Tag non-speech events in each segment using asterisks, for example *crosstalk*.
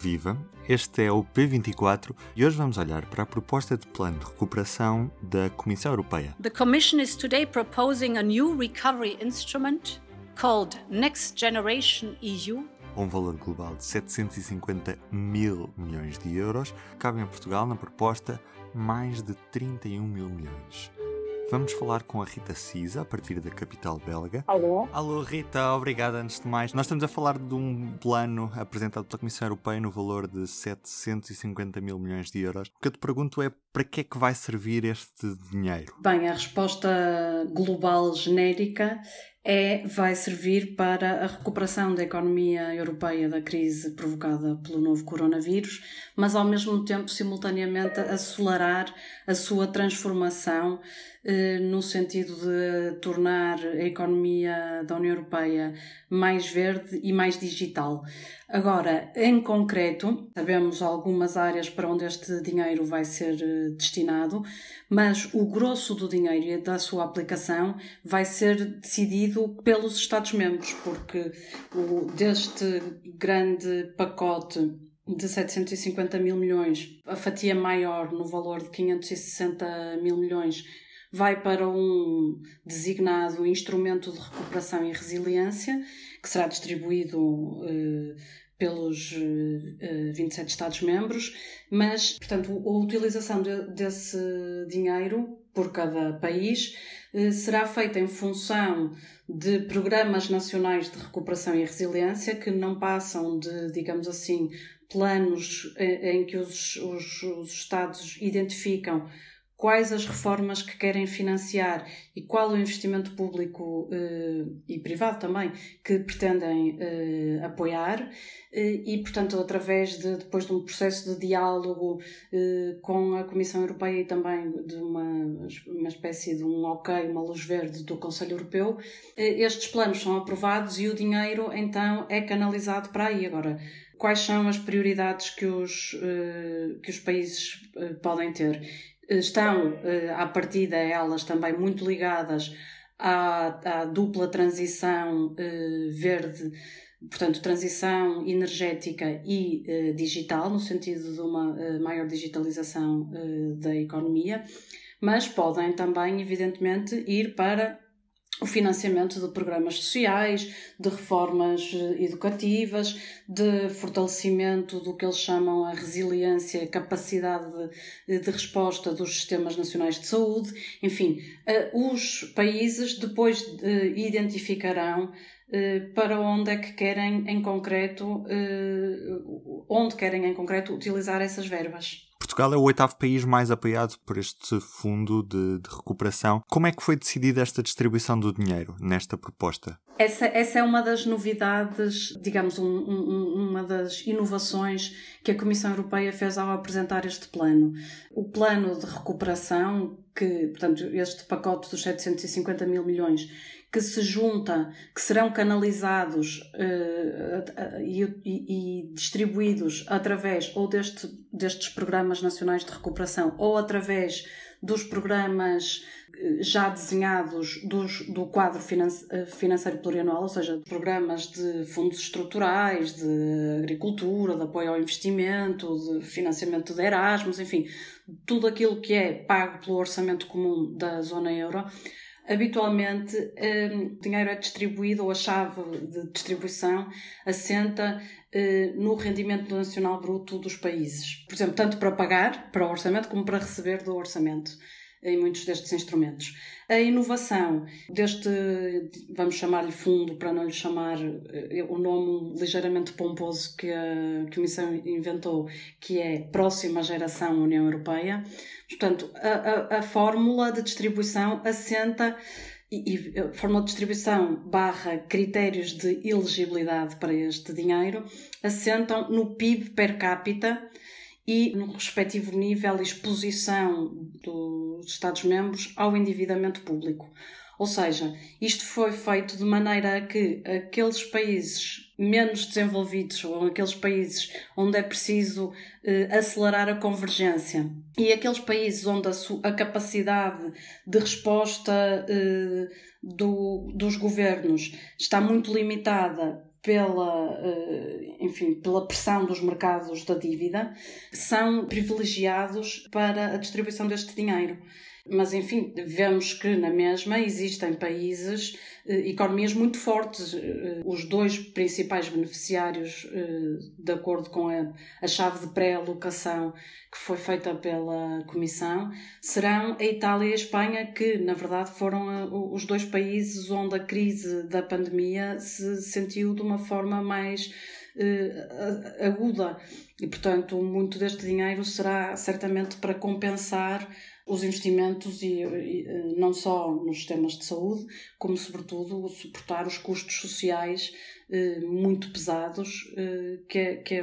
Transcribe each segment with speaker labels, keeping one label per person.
Speaker 1: Viva! Este é o P24 e hoje vamos olhar para a proposta de plano de recuperação da Comissão Europeia.
Speaker 2: The Commission is today proposing a new recovery instrument called Next Generation EU
Speaker 1: um valor global de 750 mil milhões de euros, cabe em Portugal na proposta mais de 31 mil milhões. Vamos falar com a Rita Cisa, a partir da capital belga.
Speaker 3: Alô?
Speaker 1: Alô, Rita, obrigada antes de mais. Nós estamos a falar de um plano apresentado pela Comissão Europeia no valor de 750 mil milhões de euros. O que eu te pergunto é para que é que vai servir este dinheiro?
Speaker 3: Bem, a resposta global genérica é, vai servir para a recuperação da economia europeia da crise provocada pelo novo coronavírus, mas ao mesmo tempo, simultaneamente, acelerar a sua transformação eh, no sentido de tornar a economia da União Europeia mais verde e mais digital. Agora, em concreto, sabemos algumas áreas para onde este dinheiro vai ser eh, destinado, mas o grosso do dinheiro e da sua aplicação vai ser decidido pelos Estados-membros, porque o, deste grande pacote de 750 mil milhões, a fatia maior no valor de 560 mil milhões vai para um designado instrumento de recuperação e resiliência, que será distribuído eh, pelos uh, 27 Estados-membros, mas, portanto, a utilização de, desse dinheiro por cada país uh, será feita em função de programas nacionais de recuperação e resiliência que não passam de, digamos assim, planos em, eh, em que os, os, os Estados identificam quais as reformas que querem financiar e qual o investimento público eh, e privado também que pretendem eh, apoiar eh, e, portanto, através de depois de um processo de diálogo com a Comissão Europeia e também de uma, uma espécie de um ok, uma luz verde do Conselho Europeu, estes planos são aprovados e o dinheiro então é canalizado para aí. Agora, quais são as prioridades que os, que os países podem ter? Estão, eh, à partida, elas também muito ligadas à, à dupla transição eh, verde, portanto, transição energética e eh, digital, no sentido de uma maior digitalização da economia, mas podem também, evidentemente, ir para o financiamento de programas sociais, de reformas eh, educativas, de fortalecimento do que eles chamam a resiliência, a capacidade de, de resposta dos sistemas nacionais de saúde. Enfim, eh, os países depois identificarão eh, para onde é que querem em concreto, onde querem em concreto utilizar essas verbas.
Speaker 1: Portugal é o oitavo país mais apoiado por este fundo de, de, recuperação. Como é que foi decidida esta distribuição do dinheiro nesta proposta?
Speaker 3: Essa, essa é uma das novidades, digamos, um, um, uma das inovações que a Comissão Europeia fez ao apresentar este plano. O plano de recuperação, que, portanto, este pacote dos 750 mil milhões, que se junta, que serão canalizados uh, e, e, distribuídos através ou deste, destes programas nacionais de recuperação ou através dos programas eh, já desenhados dos, do quadro eh, financeiro plurianual, ou seja, programas de fundos estruturais, de agricultura, de apoio ao investimento, de financiamento de Erasmus, enfim, tudo aquilo que é pago pelo orçamento comum da zona euro habitualmente o dinheiro é distribuído ou a chave de distribuição assenta uh, no rendimento nacional bruto dos países. Por exemplo, tanto para pagar para o orçamento como para receber do orçamento em muitos destes instrumentos. A inovação deste, vamos chamar-lhe fundo, para não lhe chamar eh, o nome ligeiramente pomposo que a Comissão inventou, que é Próxima Geração União Europeia. Portanto, a, a, a fórmula de distribuição assenta e, e a fórmula de distribuição barra critérios de elegibilidade para este dinheiro assentam no PIB per capita e no respectivo nível e exposição dos Estados-membros ao endividamento público. Ou seja, isto foi feito de maneira a que aqueles países menos desenvolvidos ou aqueles países onde é preciso eh, acelerar a convergência e aqueles países onde a, a capacidade de resposta eh, do, dos governos está muito limitada pela, enfim, pela pressão dos mercados da dívida, são privilegiados para a distribuição deste dinheiro. Mas, enfim, vemos que na mesma existem países, eh, economias muito fortes. Eh, os dois principais beneficiários, eh, de acordo com a, chave de pré-alocação que foi feita pela Comissão, serão a Itália e a Espanha, que, na verdade, foram os dois países onde a crise da pandemia se sentiu de uma forma mais aguda. E, portanto, muito deste dinheiro será certamente para compensar os investimentos e, e, não só nos sistemas de saúde, como sobretudo suportar os custos sociais eh, muito pesados eh, que, que,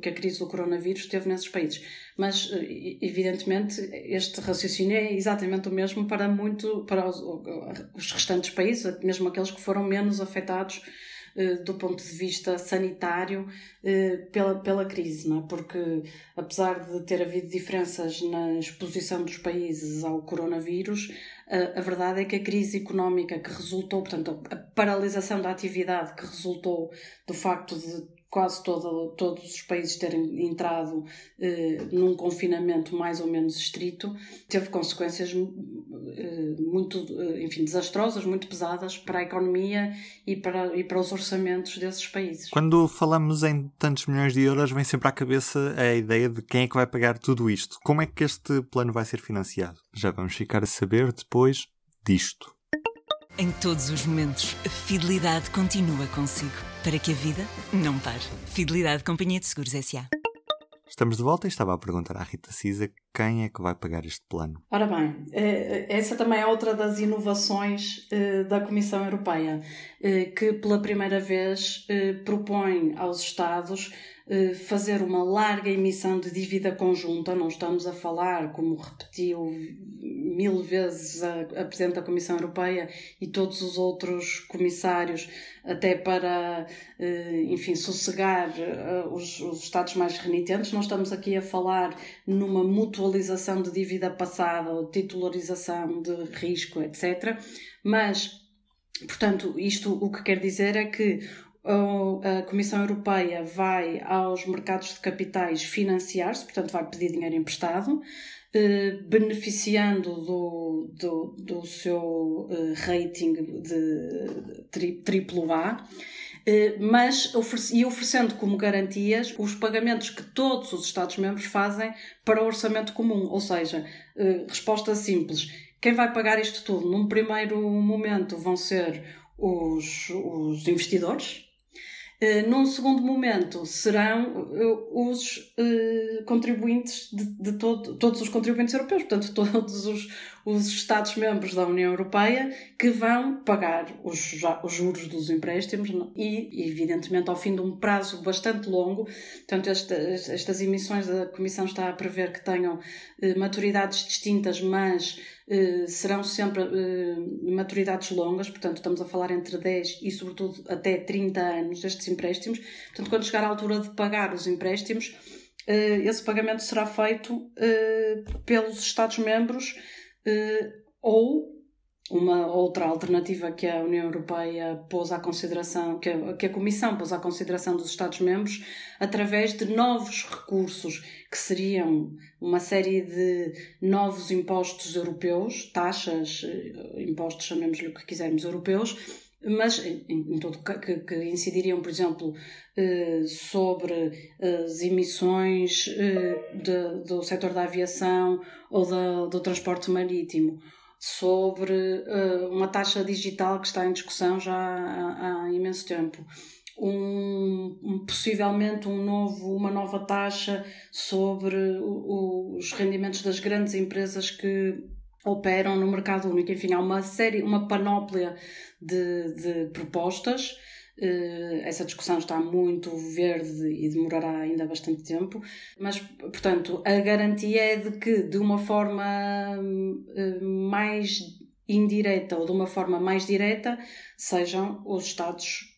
Speaker 3: que, a crise do coronavírus teve nesses países. Mas, eh, evidentemente, este raciocínio é exatamente o mesmo para, muito, para os, os restantes países, mesmo aqueles que foram menos afetados eh, do ponto de vista sanitário eh, pela, pela crise, não é? porque apesar de ter havido diferenças na exposição dos países ao coronavírus, a, a verdade é que a crise económica que resultou, portanto, a paralisação da atividade que resultou do facto de quase todo, todos os países terem entrado eh, num confinamento mais ou menos estrito, teve consequências eh, muito, eh, enfim, desastrosas, muito pesadas para a economia e para, e para os orçamentos desses países.
Speaker 1: Quando falamos em tantos milhões de euros, vem sempre à cabeça a ideia de quem é que vai pagar tudo isto. Como é que este plano vai ser financiado? Já vamos ficar a saber depois disto.
Speaker 4: Em todos os momentos, a fidelidade continua consigo, para que a vida não pare. Fidelidade Companhia de Seguros S.A.
Speaker 1: Estamos de volta e estava a perguntar à Rita Cisa quem é que vai pagar este plano.
Speaker 3: Ora bem, eh, essa também é outra das inovações eh, da Comissão Europeia, eh, que pela primeira vez propõe aos Estados eh, fazer uma larga emissão de dívida conjunta, não estamos a falar, como repetiu mil vezes a, Presidente da Comissão Europeia e todos os outros comissários, até para, eh, enfim, sossegar eh, os, os Estados mais renitentes, não estamos aqui a falar numa mutualização de dívida passada ou titularização de risco, etc. Mas Portanto, isto o que quer dizer é que a Comissão Europeia vai aos mercados de capitais financiar-se, portanto, vai pedir dinheiro emprestado, beneficiando do, do, do seu eh, rating de triplo A, eh, mas e oferecendo como garantias os pagamentos que todos os Estados-membros fazem para o orçamento comum. Ou seja, resposta simples: quem vai pagar isto tudo? Num primeiro momento vão ser os, os investidores, eh, num segundo momento, serão uh, os uh, contribuintes de, de todo, todos os contribuintes europeus, portanto, *laughs* todos os, os Estados-membros da União Europeia que vão pagar os, os juros dos empréstimos e, evidentemente, ao fim de um prazo bastante longo. Portanto, esta, estas emissões da Comissão está a prever que tenham maturidades distintas, mas eh, serão sempre uh, maturidades longas, portanto, estamos a falar entre 10 e, sobretudo, até 30 anos estes empréstimos. Portanto, quando chegar à altura de pagar os empréstimos, uh, esse pagamento será feito pelos Estados-membros ou uma outra alternativa que a União Europeia pôs à consideração, que a, que a Comissão pôs à consideração dos Estados-membros, através de novos recursos, que seriam uma série de novos impostos europeus, taxas, eh, impostos, chamemos-lhe o que quisermos, europeus, mas em, todo que, que incidiriam, por exemplo, eh, sobre as emissões eh, de, do setor da aviação ou da, do transporte marítimo sobre uh, uma taxa digital que está em discussão já há, há imenso tempo. Um, um, possivelmente um novo, uma nova taxa sobre o, os rendimentos das grandes empresas que operam no mercado único. Enfim, há uma série, uma panóplia de, de propostas essa discussão está muito verde e demorará ainda bastante tempo, mas, portanto, a garantia é de que, de uma forma eh, mais indireta ou de uma forma mais direta, sejam os Estados eh,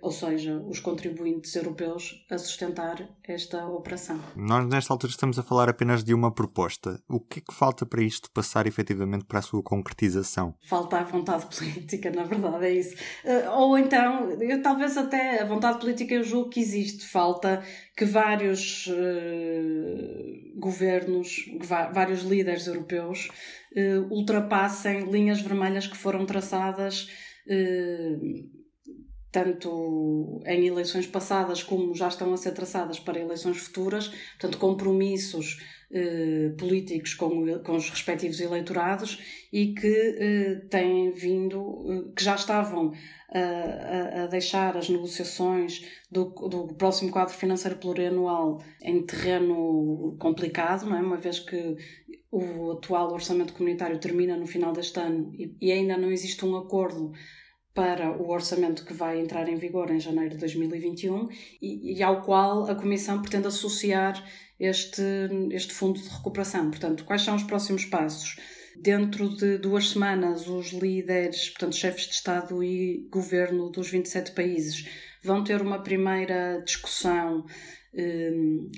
Speaker 3: ou seja, os contribuintes europeus, a sustentar esta operação.
Speaker 1: Nós, nesta altura, estamos a falar apenas de uma proposta. O que é que falta para isto passar efetivamente para a sua concretização?
Speaker 3: Falta a vontade *laughs* política, na verdade, é isso. Eh, ou então, eu, talvez até a vontade política eu julgo que existe. Falta que vários uh, governos, vários líderes europeus uh, ultrapassem linhas vermelhas que foram traçadas. Uh, tanto em eleições passadas como já estão a ser traçadas para eleições futuras, portanto, compromissos eh, políticos com, com os respectivos eleitorados e que eh, têm vindo, eh, que já estavam a, a, deixar as negociações do, do próximo quadro financeiro plurianual em terreno complicado, não é? uma vez que o atual orçamento comunitário termina no final deste ano e, e ainda não existe um acordo para o orçamento que vai entrar em vigor em janeiro de 2021 e, e, ao qual a Comissão pretende associar este, este fundo de recuperação. Portanto, quais são os próximos passos? Dentro de duas semanas, os líderes, portanto, chefes de Estado e Governo dos 27 países, vão ter uma primeira discussão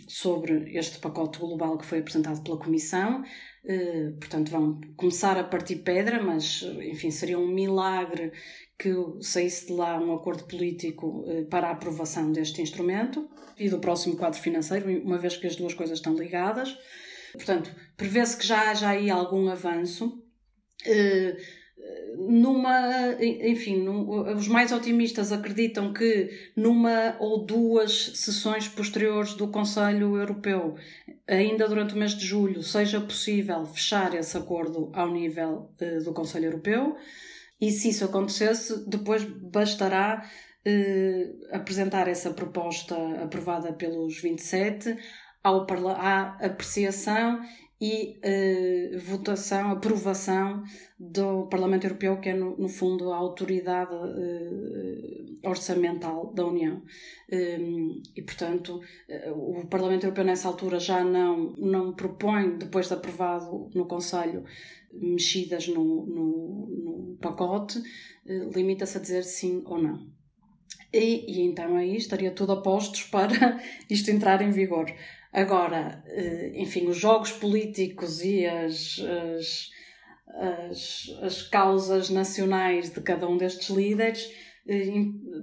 Speaker 3: sobre este pacote global que foi apresentado pela Comissão. Eh, portanto, vão começar a partir pedra, mas, enfim, seria um milagre que saísse de lá um acordo político eh, para a aprovação deste instrumento e do próximo quadro financeiro, uma vez que as duas coisas estão ligadas. Portanto, prevê-se que já haja aí algum avanço. Numa, enfim, os mais otimistas acreditam que numa ou duas sessões posteriores do Conselho Europeu, ainda durante o mês de julho, seja possível fechar esse acordo ao nível eh, do Conselho Europeu. E se isso acontecesse, depois bastará eh, apresentar essa proposta aprovada pelos 27 ao à apreciação e eh, votação, aprovação do Parlamento Europeu, que é, no, no fundo, a autoridade eh, orçamental da União. Eh, e, portanto, o Parlamento Europeu, nessa altura, já não, não propõe, depois de aprovado no Conselho, mexidas no, no, no pacote, limita-se a dizer sim ou não. E, e, então aí estaria tudo a postos para *laughs* isto entrar em vigor. Agora, eh, enfim, os jogos políticos e as, as, as, as causas nacionais de cada um destes líderes eh,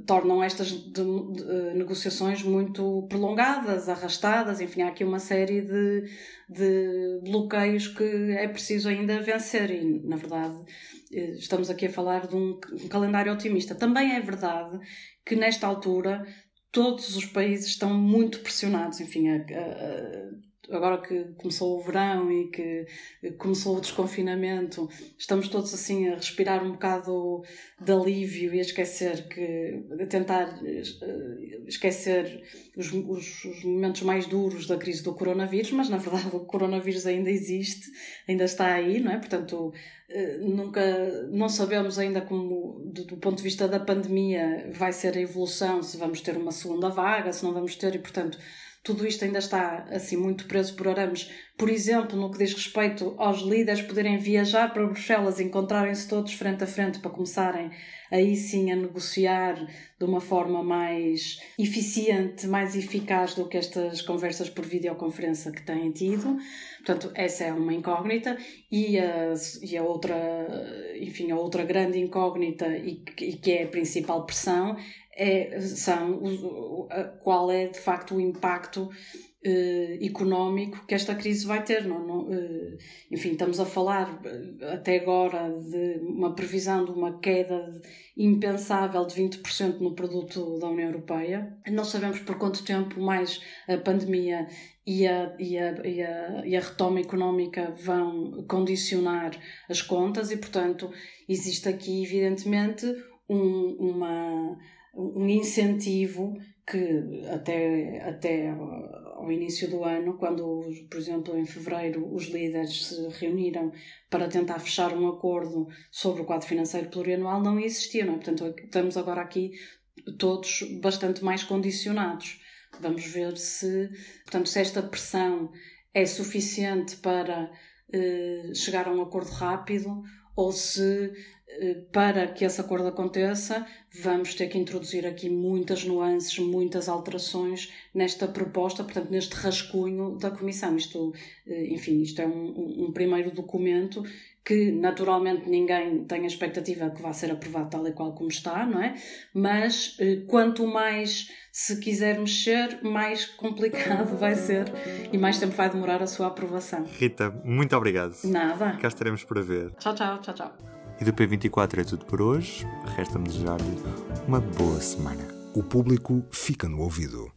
Speaker 3: tornam estas de, de, de, negociações muito prolongadas, arrastadas, enfim, há aqui uma série de, de bloqueios que é preciso ainda vencer e, na verdade, eh, estamos aqui a falar de um calendário otimista. Também é verdade que nesta altura todos os países estão muito pressionados, enfim, a, a, agora que começou o verão e que começou o desconfinamento, estamos todos assim a respirar um bocado de alívio e a esquecer que, a tentar eh, esquecer os, os, os momentos mais duros da crise do coronavírus, mas na verdade *laughs* o coronavírus ainda existe, ainda está aí, não é? Portanto, eh, nunca não sabemos ainda como do, do, ponto de vista da pandemia vai ser a evolução se vamos ter uma segunda vaga se não vamos ter e portanto tudo isto ainda está assim muito preso por arames. Por exemplo, no que diz respeito aos líderes poderem viajar para Bruxelas e encontrarem-se todos frente a frente para começarem aí sim a negociar de uma forma mais eficiente, mais eficaz do que estas conversas por videoconferência que têm tido. Portanto, essa é uma incógnita e a, e a outra, enfim, a outra grande incógnita e, e que é a principal pressão é, são qual é de facto o impacto uh, económico que esta crise vai ter. Não, não uh, enfim, estamos a falar eh, até agora de uma previsão de uma queda impensável de 20% no produto da União Europeia. Não sabemos por quanto tempo mais a pandemia e a, e a, e a, e a retoma económica vão condicionar as contas e, portanto, existe aqui, evidentemente, um, uma um incentivo que até, até ao início do ano, quando, por exemplo, em fevereiro, os líderes se reuniram para tentar fechar um acordo sobre o quadro financeiro plurianual, não existia. Não é? Portanto, estamos agora aqui todos bastante mais condicionados. Vamos ver se, portanto, se esta pressão é suficiente para eh, chegar a um acordo rápido ou se para que esse acordo aconteça, vamos ter que introduzir aqui muitas nuances, muitas alterações nesta proposta, portanto, neste rascunho da Comissão. Isto, enfim, isto é um, um primeiro documento que naturalmente ninguém tem a expectativa que vá ser aprovado tal e qual como está, não é? Mas eh, quanto mais se quiser mexer, mais complicado vai ser e mais tempo vai demorar a sua aprovação.
Speaker 1: Rita, muito obrigado.
Speaker 3: Nada.
Speaker 1: Cá estaremos para ver.
Speaker 3: Tchau, tchau, tchau, tchau.
Speaker 1: E do P24 é tudo por hoje. Resta-me desejar-lhe uma boa semana.
Speaker 5: O público fica no ouvido.